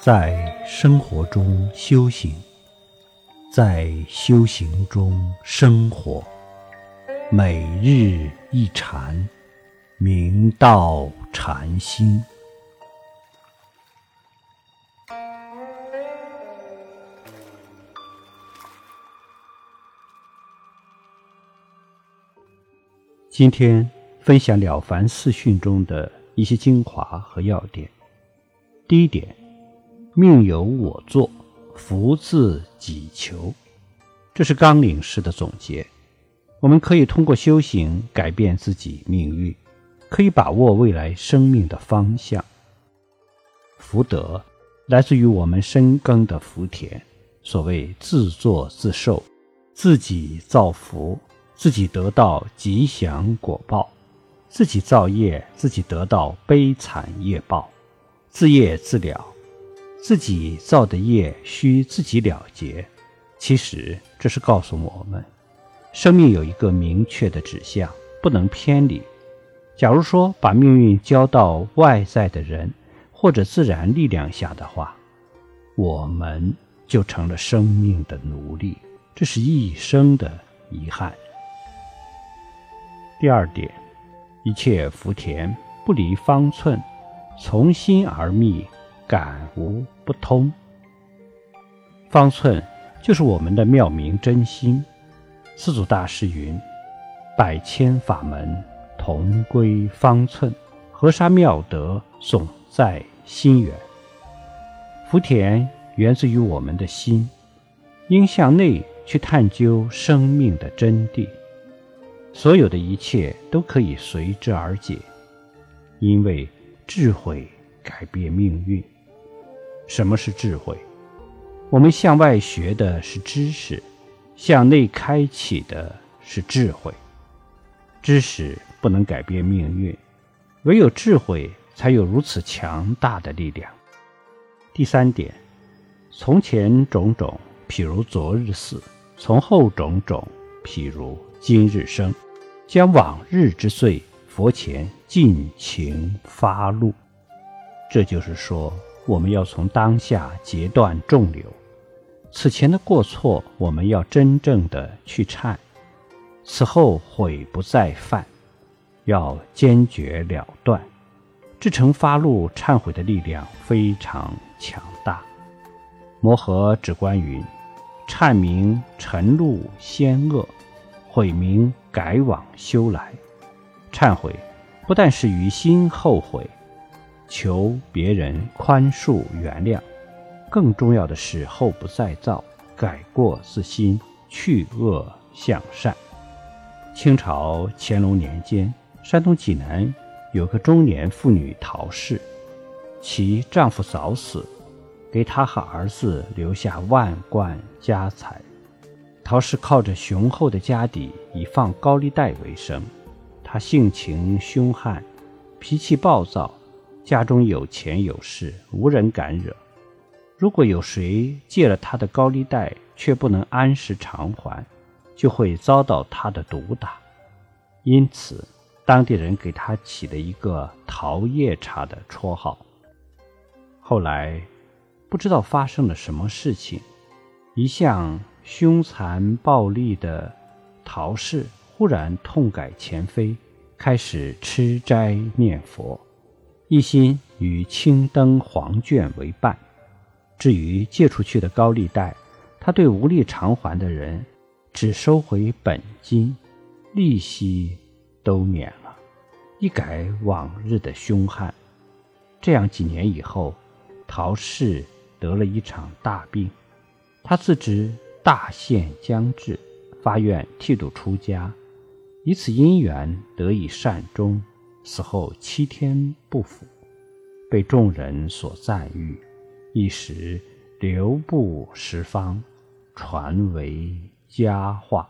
在生活中修行，在修行中生活，每日一禅，明道禅心。今天分享《了凡四训》中的一些精华和要点。第一点，命由我作，福自己求，这是纲领式的总结。我们可以通过修行改变自己命运，可以把握未来生命的方向。福德来自于我们深耕的福田，所谓自作自受，自己造福。自己得到吉祥果报，自己造业，自己得到悲惨业报，自业自了，自己造的业需自己了结。其实这是告诉我们，生命有一个明确的指向，不能偏离。假如说把命运交到外在的人或者自然力量下的话，我们就成了生命的奴隶，这是一生的遗憾。第二点，一切福田不离方寸，从心而觅，感无不通。方寸就是我们的妙明真心。四祖大师云：“百千法门同归方寸，河沙妙德总在心源。”福田源自于我们的心，应向内去探究生命的真谛。所有的一切都可以随之而解，因为智慧改变命运。什么是智慧？我们向外学的是知识，向内开启的是智慧。知识不能改变命运，唯有智慧才有如此强大的力量。第三点，从前种种，譬如昨日死；从后种种，譬如。今日生，将往日之罪佛前尽情发露。这就是说，我们要从当下截断众流，此前的过错，我们要真正的去忏，此后悔不再犯，要坚决了断。至诚发露忏悔的力量非常强大。摩诃止观云：“忏明晨露先恶。”悔明改往修来，忏悔不但是于心后悔，求别人宽恕原谅，更重要的是后不再造，改过自新，去恶向善。清朝乾隆年间，山东济南有个中年妇女陶氏，其丈夫早死，给她和儿子留下万贯家财。陶氏靠着雄厚的家底，以放高利贷为生。他性情凶悍，脾气暴躁，家中有钱有势，无人敢惹。如果有谁借了他的高利贷，却不能按时偿还，就会遭到他的毒打。因此，当地人给他起了一个“陶叶茶”的绰号。后来，不知道发生了什么事情，一向。凶残暴戾的陶氏忽然痛改前非，开始吃斋念佛，一心与青灯黄卷为伴。至于借出去的高利贷，他对无力偿还的人，只收回本金，利息都免了，一改往日的凶悍。这样几年以后，陶氏得了一场大病，他自知。大限将至，发愿剃度出家，以此因缘得以善终。死后七天不腐，被众人所赞誉，一时流布十方，传为佳话。